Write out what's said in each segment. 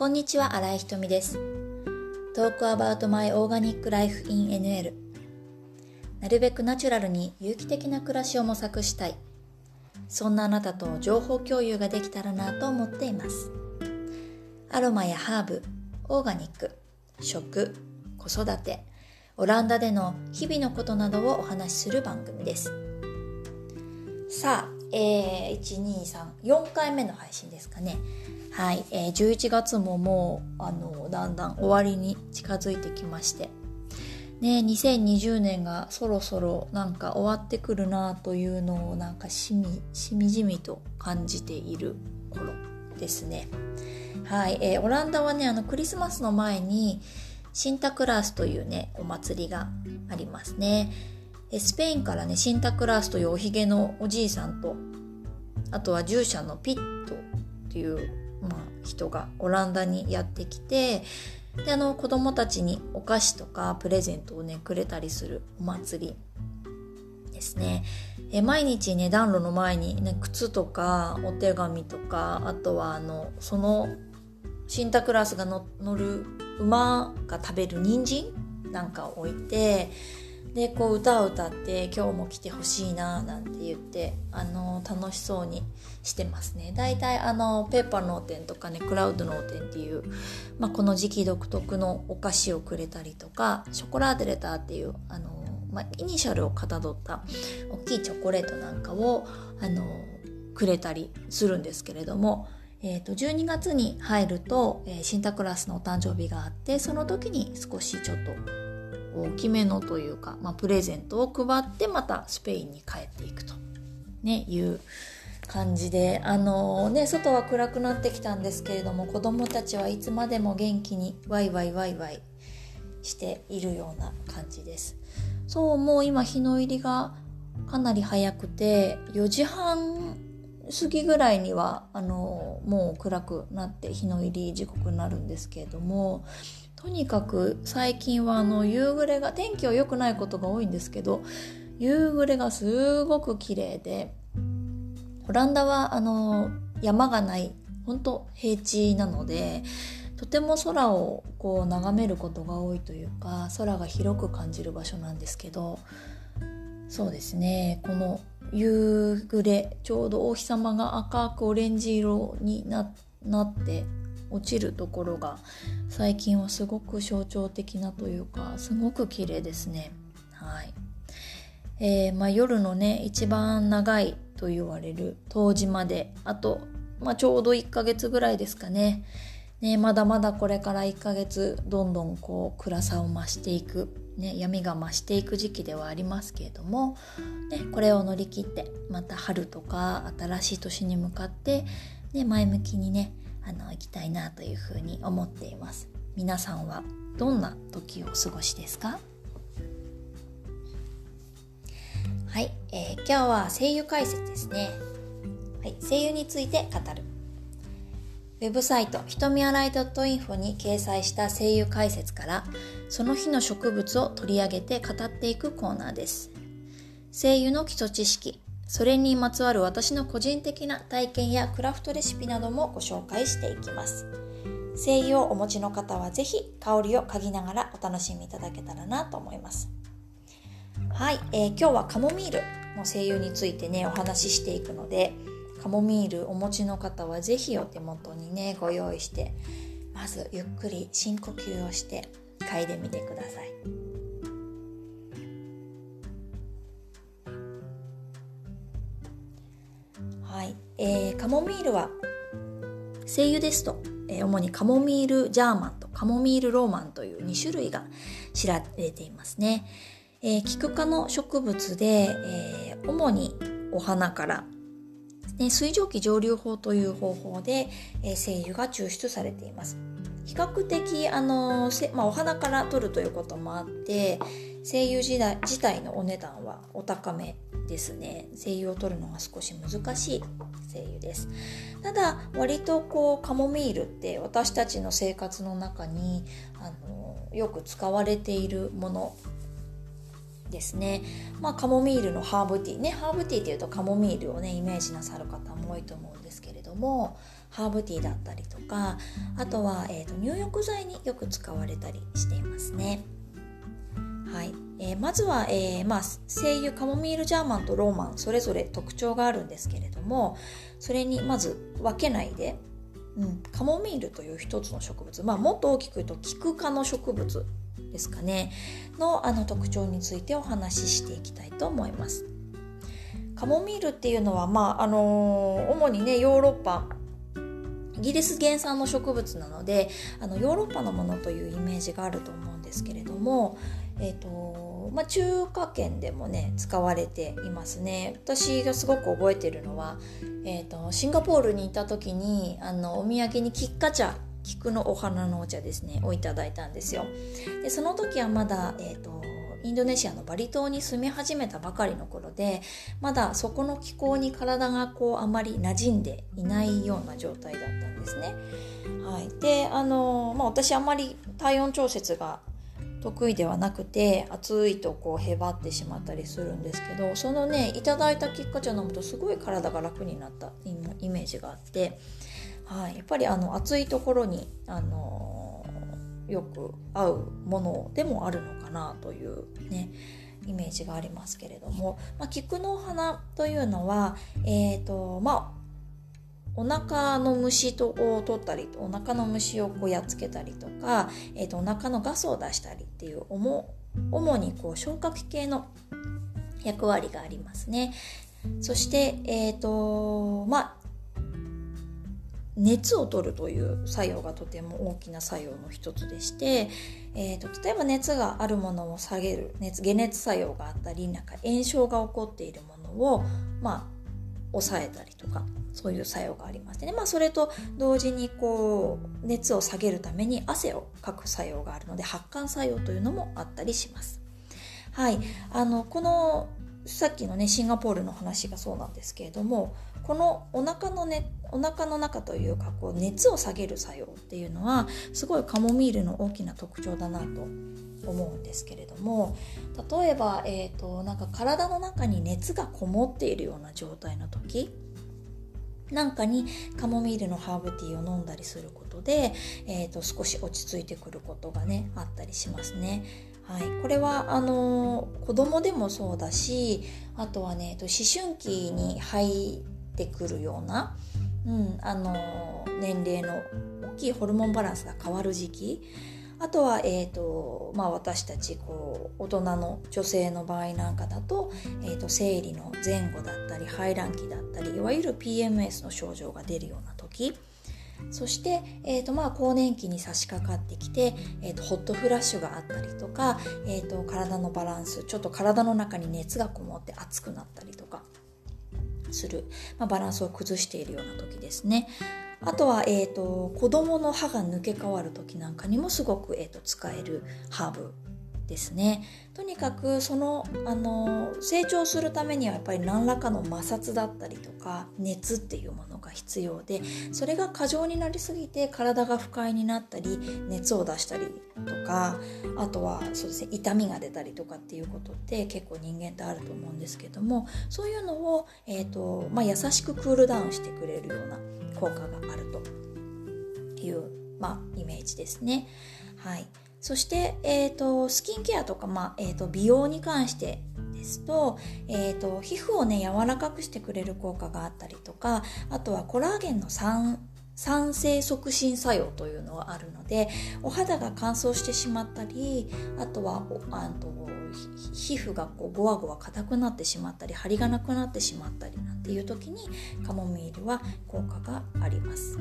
こんにちは、新井ひとみです。Talk about my organic life in NL なるべくナチュラルに有機的な暮らしを模索したい。そんなあなたと情報共有ができたらなと思っています。アロマやハーブ、オーガニック、食、子育て、オランダでの日々のことなどをお話しする番組です。さあ、えー、1、2、3、4回目の配信ですかね。はい、えー、11月ももう、あの、だんだん終わりに近づいてきまして。ね、2020年がそろそろなんか終わってくるなというのをなんかしみ、しみじみと感じている頃ですね。はい、えー、オランダはね、あの、クリスマスの前に、シンタクラースというね、お祭りがありますね。スペインからね、シンタクラースというおひげのおじいさんと、あとは従者のピットっていう、まあ、人がオランダにやってきて、で、あの、子供たちにお菓子とかプレゼントをね、くれたりするお祭りですね。え毎日ね、暖炉の前にね、靴とかお手紙とか、あとはあの、そのシンタクラスが乗る馬が食べる人参なんかを置いて、でこう歌を歌って今日も来てほしいななんて言ってあの楽しそうにしてますね。大体あのペーパー脳天とかねクラウド脳天っていう、まあ、この時期独特のお菓子をくれたりとかショコラーデレターっていうあの、まあ、イニシャルをかたどった大きいチョコレートなんかをあのくれたりするんですけれどもえー、と12月に入ると、えー、シンタクラスのお誕生日があってその時に少しちょっと大きめのというか、まあ、プレゼントを配ってまたスペインに帰っていくと、ね、いう感じであのー、ね外は暗くなってきたんですけれども子供たちはいつまでも元気にワイワイワイワイしているような感じです。そうもう今日の入りがかなり早くて4時半過ぎぐらいにはあのもう暗くなって日の入り時刻になるんですけれどもとにかく最近はあの夕暮れが天気は良くないことが多いんですけど夕暮れがすごく綺麗でオランダはあの山がない本当平地なのでとても空をこう眺めることが多いというか空が広く感じる場所なんですけどそうですねこの夕暮れちょうどお日様が赤くオレンジ色になって落ちるところが最近はすごく象徴的なというかすごく綺麗ですね。はい。えー、まあ、夜のね一番長いと言われる冬至まであと、まあ、ちょうど1ヶ月ぐらいですかね。ねまだまだこれから1ヶ月どんどんこう暗さを増していくね、闇が増していく時期ではありますけれども、ね、これを乗り切ってまた春とか新しい年に向かって、ね、前向きにねあの行きたいなというふうに思っています。皆さんはどんな時をお過ごしですか？はい、えー、今日は声優解説ですね、はい、声優について語る。ウェブサイトひとみあらい .info に掲載した声優解説からその日の植物を取り上げて語っていくコーナーです。声優の基礎知識それにまつわる私の個人的な体験やクラフトレシピなどもご紹介していきます。声優をお持ちの方はぜひ香りを嗅ぎながらお楽しみいただけたらなと思います。はい、えー、今日はカモミールの声優についてねお話ししていくのでカモミールお持ちの方はぜひお手元にねご用意してまずゆっくり深呼吸をして嗅いでみてください。えー、カモミールは精油ですと、えー、主にカモミールジャーマンとカモミールローマンという2種類が知られていますね、えー、キク科の植物で、えー、主にお花からね、水蒸気蒸留法という方法で、えー、精油が抽出されています。比較的、あのまあ、お花から取るということもあって精油自体自体のお値段はお高めですね。精油を取るのが少し難しい。ですただ割とこうカモミールって私たちの生活の中にあのよく使われているものですね。まあ、カモミールのハーブティーね、ハーブティーっていうとカモミールをね、イメージなさる方も多いと思うんですけれども、ハーブティーだったりとかあとは、えーと、入浴剤によく使われたりしていますね。はいえー、まずは、えーまあ、精油カモミールジャーマンとローマンそれぞれ特徴があるんですけれどもそれにまず分けないで、うん、カモミールという一つの植物、まあ、もっと大きく言うとキク科の植物ですかねのあの特徴についてお話ししていきたいと思います。カモミールっていうのは、まああの主にねヨーロッパイギリス原産の植物なのであのヨーロッパのものというイメージがあると思うんですけれども、えーとまあ、中華圏でもね使われていますね。私がすごく覚えてるのは、えーと、シンガポールにいた時にあのお土産にキッカ茶菊のお花のお茶ですねをいただいたんですよ。でその時はまだ、えーとインドネシアのバリ島に住み始めたばかりの頃でまだそこの気候に体がこうあまり馴染んでいないような状態だったんですね。はい、であの、まあ、私あんまり体温調節が得意ではなくて暑いとこうへばってしまったりするんですけどそのねいただいたきっか茶飲むとすごい体が楽になったイメージがあって、はい、やっぱりあの暑いところにあのよく合うものでもあるのかなというねイメージがありますけれども、まあ、菊の花というのは、えーとまあ、お腹の虫を取ったりお腹の虫をこうやっつけたりとか、えー、とお腹のガスを出したりっていう主主にこう消化器系の役割がありますね。そして、えーとまあ、熱を取るという作用がとても大きな作用の一つでして、えーと、例えば熱があるものを下げる熱解熱作用があったりなんか炎症が起こっているものを、まあ、抑えたりとかそういう作用がありましてね、まあ、それと同時にこう熱を下げるために汗をかく作用があるので発汗作用というのもあったりします。はい、あのこのさっきのねシンガポールの話がそうなんですけれどもこのお腹のねお腹の中というかこう熱を下げる作用っていうのはすごいカモミールの大きな特徴だなと思うんですけれども例えば、えーと、なんか体の中に熱がこもっているような状態の時なんかにカモミールのハーブティーを飲んだりすることで、えーと、少し落ち着いてくることがねあったりしますね。はい、これはあの子供でもそうだしあとはねえー、と思春期に入ってくるような、うん、あの年齢の大きいホルモンバランスが変わる時期あとは、えーとまあ、私たちこう大人の女性の場合なんかだと,、えーと、生理の前後だったり排卵期だったりいわゆる PMS の症状が出るような時そして、えーとまあ、更年期に差し掛かってきて、えーと、ホットフラッシュがあったりとか、えーと体のバランスちょっと体の中に熱がこもって熱くなったりとかする、まあ、バランスを崩しているような時ですね。あとは、えーと、子供の歯が抜け替わる時なんかにもすごく、えーと使えるハーブ。ですねとにかくそのあの成長するためにはやっぱり何らかの摩擦だったりとか熱っていうものが必要でそれが過剰になりすぎて体が不快になったり熱を出したりとかあとはそうですね痛みが出たりとかっていうことって結構人間ってあると思うんですけどもそういうのを、えーとまあ、優しくクールダウンしてくれるような効果があるという、まあ、イメージですね。はいそして、えーと、スキンケアとか、まあえーと、美容に関してですと,、えーと、皮膚をね柔らかくしてくれる効果があったりとかあとはコラーゲンの酸酸性促進作用というのがあるのでお肌が乾燥してしまったりあとはあと皮膚がこうゴワゴワ硬くなってしまったり張りがなくなってしまったりなんていう時にカモミールは効果があります。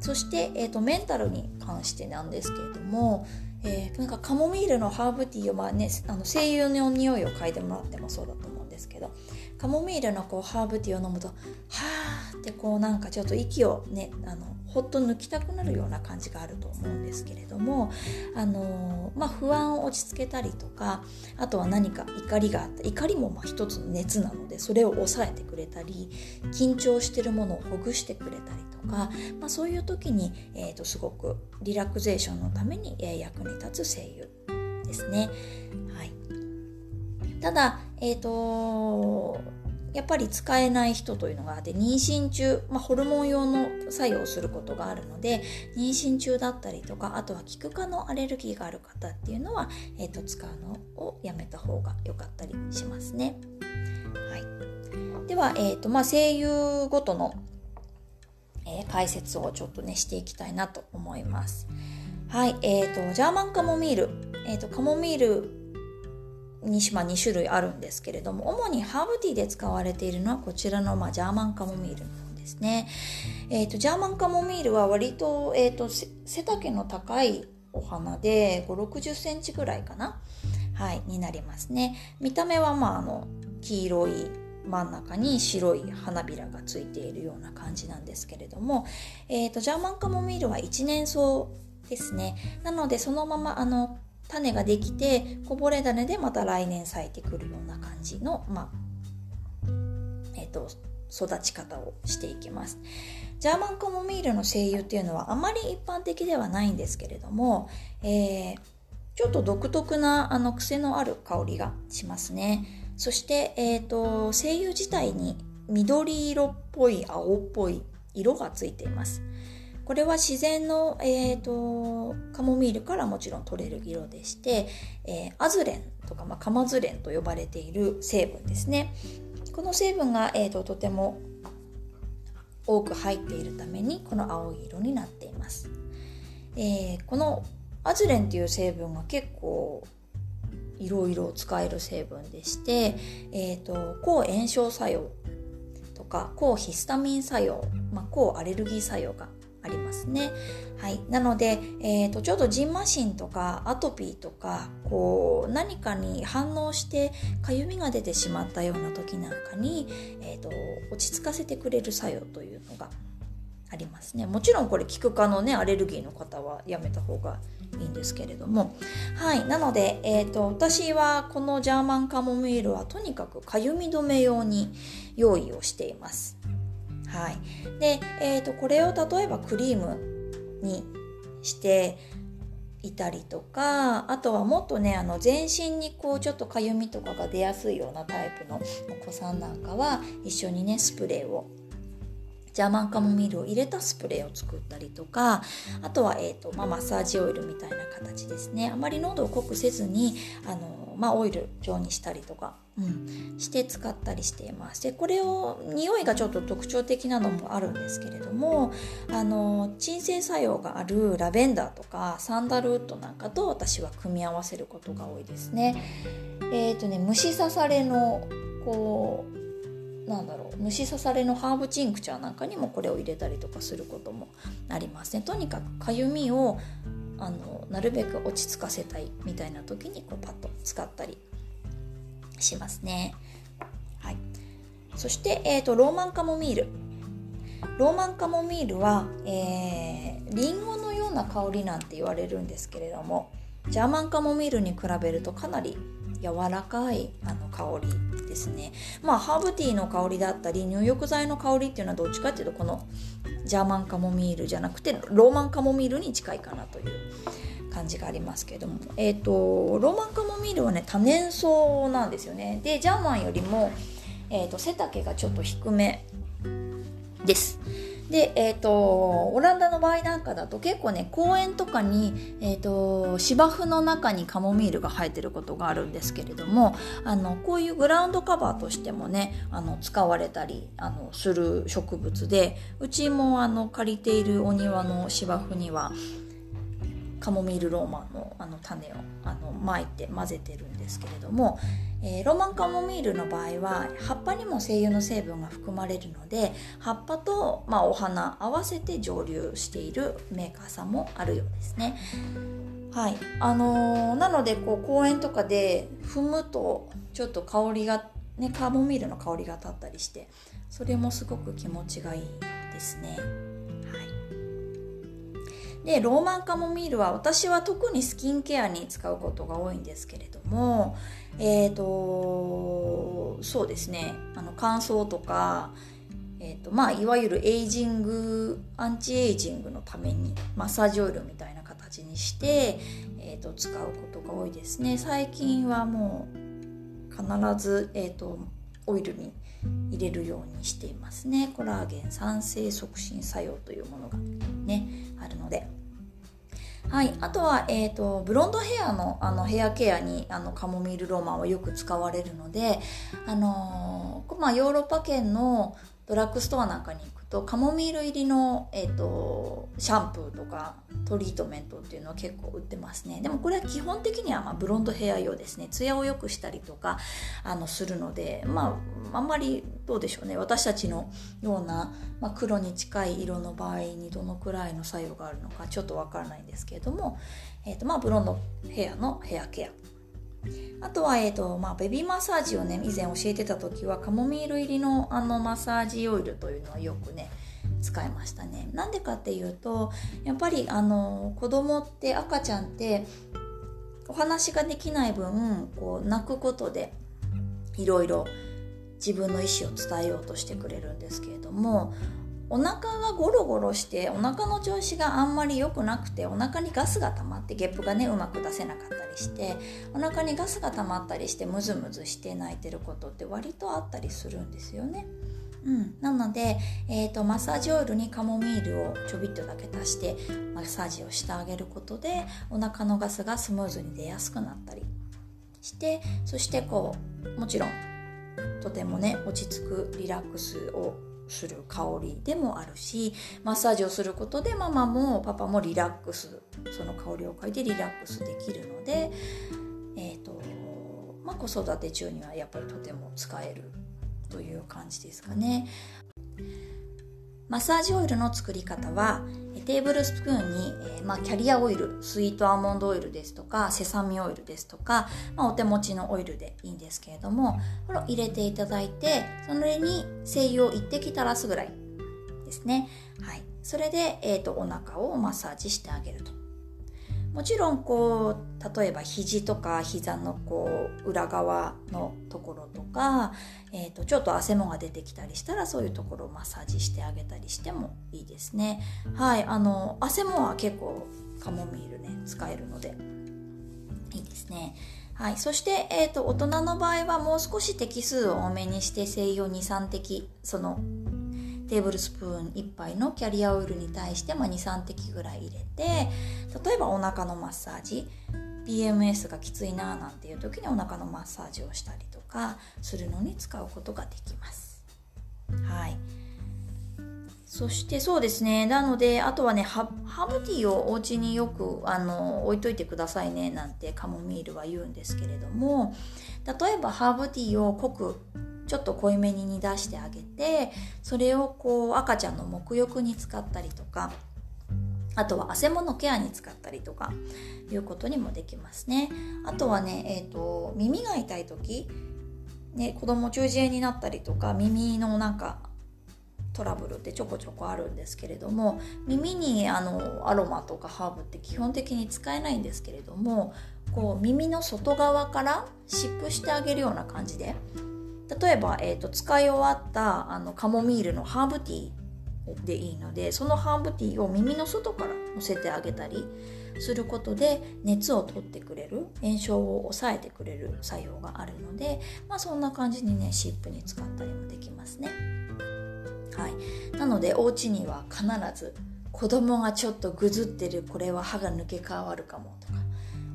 そして、えーと、メンタルに関してなんですけれども、えー、なんかカモミールのハーブティーを、まあね、あの精油の匂いを嗅いでもらってもそうだと思うんですけどカモミールのこうハーブティーを飲むとはあーってこうなんかちょっと息をねあのほっと抜きたくなるような感じがあると思うんですけれどもあの、まあ、不安を落ち着けたりとかあとは何か怒りがあった怒りもまあ一つの熱なのでそれを抑えてくれたり緊張してるものをほぐしてくれたりとか、まあ、そういう時に、えー、とすごくリラクゼーションのために、え、役に立つ精油ですね。はい、ただ、えーとやっぱり使えない人というのがあって妊娠中、まあ、ホルモン用の作用をすることがあるので妊娠中だったりとかあとはキク科のアレルギーがある方っていうのは、えーと、使うのをやめた方が良かったりしますね。はい、では、えーとまあ、声優ごとの、えー、解説をちょっとねしていきたいなと思います。はい、えーと、ジャーマンカモミール、えーとカモミールにまあ、2種類あるんですけれども主にハーブティーで使われているのはこちらの、まあ、ジャーマンカモミールの方ですね、えーと、ジャーマンカモミールは割と,、えーと、背丈の高いお花で5 6 0センチぐらいかな、はい、になりますね。見た目は、まあ、あの黄色い真ん中に白い花びらがついているような感じなんですけれども、えー、とジャーマンカモミールは一年草ですね。なのでそのままあの種ができてこぼれ種でまた来年咲いてくるような感じの、まあえーと、育ち方をしていきます。ジャーマンカモミールの精油っていうのはあまり一般的ではないんですけれども、えー、ちょっと独特なあの癖のある香りがしますね。そして、えーと精油自体に緑色っぽい青っぽい色がついています。これは自然の、えーと、カモミールからもちろん取れる色でして、えー、アズレンとか、まあ、カマズレンと呼ばれている成分ですね。この成分が、えーと、とても多く入っているためにこの青い色になっています、えー、このアズレンっていう成分が結構いろいろ使える成分でして、えーと抗炎症作用とか抗ヒスタミン作用、まあ、抗アレルギー作用がありますね。はい、なので、えーと、ちょうどジンマシンとかアトピーとかこう何かに反応してかゆみが出てしまったような時なんかに、えーと、落ち着かせてくれる作用というのがありますね。もちろんこれキク科のねアレルギーの方はやめた方がいいんですけれどもはいなので、えーと私はこのジャーマンカモミールはとにかくかゆみ止め用に用意をしています。はい、で、えーと、これを例えばクリームにしていたりとかあとはもっとねあの全身にこうちょっとかゆみとかが出やすいようなタイプのお子さんなんかは一緒にねスプレーをジャーマンカモミールを入れたスプレーを作ったりとかあとは、えーとまあ、マッサージオイルみたいな形ですね。あまり喉を濃くせずにあの、まあ、オイル状にしたりとかうん、して使ったりしています。でこれを匂いがちょっと特徴的なのもあるんですけれどもあの鎮静作用があるラベンダーとかサンダルウッドなんかと私は組み合わせることが多いですね。えっ、ー、とね虫刺されのこうなんだろう虫刺されのハーブチンクチャーなんかにもこれを入れたりとかすることもありますね。とにかくかゆみをあのなるべく落ち着かせたいみたいな時にこうパッと使ったりしますね。はい、そして、えーと、ローマンカモミール。ローマンカモミールは、えー、リンゴのような香りなんて言われるんですけれどもジャーマンカモミールに比べるとかなり柔らかいあの香りですねまあハーブティーの香りだったり入浴剤の香りっていうのはどっちかっていうとこのジャーマンカモミールじゃなくてローマンカモミールに近いかなという感じがありますけれども、えーと、ローマンカモミールはね多年草なんですよね。でジャーマンよりも、えーと、背丈がちょっと低めです。で、えーと、オランダの場合なんかだと結構ね公園とかに、えー、と芝生の中にカモミールが生えてることがあるんですけれどもあのこういうグラウンドカバーとしてもねあの使われたりあのする植物でうちもあの借りているお庭の芝生にはカモミールローマンのあの種をあの巻いて混ぜてるんですけれども、えー、ローマンカモミールの場合は葉っぱにも精油の成分が含まれるので葉っぱと、まあ、お花合わせて蒸留しているメーカーさんもあるようですね。はいあのー、なのでこう公園とかで踏むとちょっと香りが、ね、カモミールの香りが立ったりしてそれもすごく気持ちがいいですね。でローマンカモミールは私は特にスキンケアに使うことが多いんですけれどもえっ、ー、とそうですね。あの乾燥とかえーとまあ、いわゆるエイジングアンチエイジングのためにマッサージオイルみたいな形にして、えーと、使うことが多いですね。最近はもう必ず、えーと、オイルに入れるようにしていますね。コラーゲン酸性促進作用というものがねあるので。はい、あとは、えーと、ブロンドヘアのあのヘアケアにあのカモミールローマンはよく使われるので、あのー、まあ、ヨーロッパ圏のドラッグストアなんかに行くとカモミール入りの、えーと、シャンプーとかトリートメントっていうのは結構売ってますね。でもこれは基本的にはまブロンドヘア用ですね。ツヤを良くしたりとかあのするのでまああんまりどうでしょうね。私たちのような、まあ、黒に近い色の場合にどのくらいの作用があるのかちょっとわからないんですけれども、えーとまあ、ブロンドヘアのヘアケア。あとは、えーとまあ、ベビーマッサージをね以前教えてた時はカモミール入りのあのマッサージオイルというのはよくね使いましたね。なんでかっていうとやっぱりあの子供って赤ちゃんってお話ができない分こう泣くことでいろいろ自分の意思を伝えようとしてくれるんですけれどもお腹がゴロゴロしてお腹の調子があんまり良くなくてお腹にガスが溜まってゲップがねうまく出せなかったりしてお腹にガスが溜まったりしてムズムズして泣いてることって割とあったりするんですよね。うん、なので、えーと、マッサージオイルにカモミールをちょびっとだけ足してマッサージをしてあげることでお腹のガスがスムーズに出やすくなったりしてそしてこうもちろんとてもね落ち着くリラックスをする香りでもあるしマッサージをすることでママもパパもリラックスその香りを嗅いでリラックスできるので、えーとまあ、子育て中にはやっぱりとても使えるという感じですかね。マッサージオイルの作り方はテーブルスプーンに、えー、まあ、キャリアオイルスイートアーモンドオイルですとかセサミオイルですとか、まあ、お手持ちのオイルでいいんですけれどもこれを入れていただいてそれに精油を1滴垂らすぐらいですね、はい、それで、えーと、とお腹をマッサージしてあげると。もちろんこう例えば肘とか膝のこう裏側のところとか、えー、とちょっと汗もが出てきたりしたらそういうところをマッサージしてあげたりしてもいいですね。はいあの汗もは結構カモミールね使えるのでいいですね。はい、そして、えーと、大人の場合はもう少し滴数を多めにして精油23滴そのテーブルスプーン1杯のキャリアオイルに対して、ま、23滴ぐらい入れて例えばお腹のマッサージ PMS がきついななんていう時にお腹のマッサージをしたりとかするのに使うことができます。はいそしてそうですね。なので、あとはね、ハーブティーをお家によくあの置いといてくださいねなんてカモミールは言うんですけれども、例えばハーブティーを濃くちょっと濃いめに煮出してあげてそれをこう赤ちゃんの沐浴に使ったりとかあとは汗ものケアに使ったりとかいうことにもできますね。あとはね、えーと、耳が痛い時ね、子供中耳炎になったりとか耳のなんかトラブルってちょこちょこあるんですけれども耳にあのアロマとかハーブって基本的に使えないんですけれどもこう耳の外側から湿布してあげるような感じで例えば、えーと、使い終わったあのカモミールのハーブティーでいいのでそのハーブティーを耳の外からのせてあげたりすることで熱を取ってくれる炎症を抑えてくれる作用があるので、まあ、そんな感じにね湿布に使ったりもできますね。はい、なのでお家には必ず子供がちょっとぐずってるこれは歯が抜け変わるかもと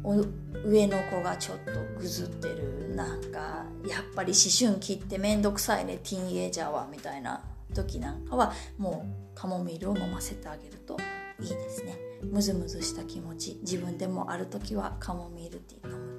上の子がちょっとぐずってる。なんかやっぱり思春期って面倒くさいね。ティーンエイジャーはみたいな時なんかはもうカモミールを飲ませてあげるといいですね。ムズムズした気持ち。自分でもある時はカモミールティー飲む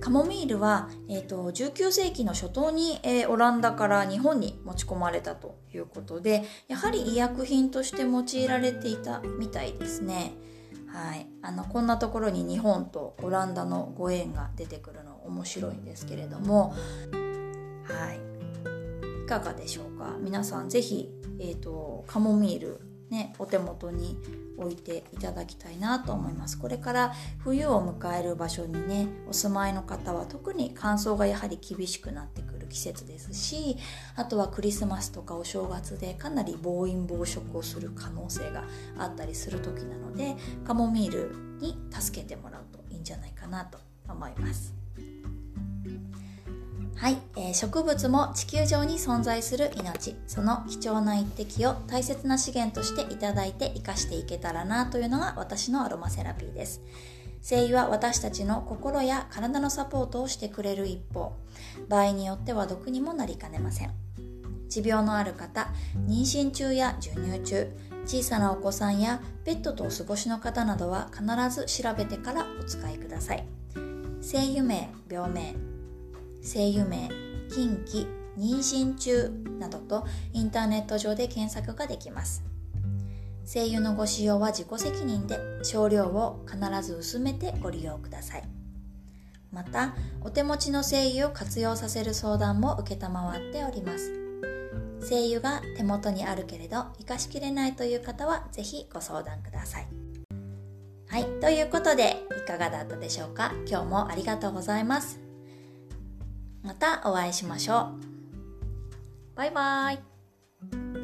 カモミールは、えーと、19世紀の初頭に、えー、オランダから日本に持ち込まれたということでやはり医薬品として用いられていたみたいですね。はい、あのこんなところに日本とオランダのご縁が出てくるの面白いんですけれども、はい、いかがでしょうか？皆さん是非、えーとカモミールね、お手元に置いていただきたいなと思います。これから冬を迎える場所にねお住まいの方は特に乾燥がやはり厳しくなってくる季節ですしあとはクリスマスとかお正月でかなり暴飲暴食をする可能性があったりする時なのでカモミールに助けてもらうといいんじゃないかなと思います。はい、えー、植物も地球上に存在する命。その貴重な一滴を大切な資源としていただいて生かしていけたらなというのが私のアロマセラピーです。精油は私たちの心や体のサポートをしてくれる一方場合によっては毒にもなりかねません。持病のある方妊娠中や授乳中小さなお子さんやペットとお過ごしの方などは必ず調べてからお使いください。精油名病名声優名近畿妊娠中などとインターネット上で検索ができます。声優のご使用は自己責任で少量を必ず薄めてご利用ください。またお手持ちの精油を活用させる相談も承っております。精油が手元にあるけれど活かしきれないという方は是非ご相談ください。はいということでいかがだったでしょうか？今日もありがとうございます。またお会いしましょう。バイバイ。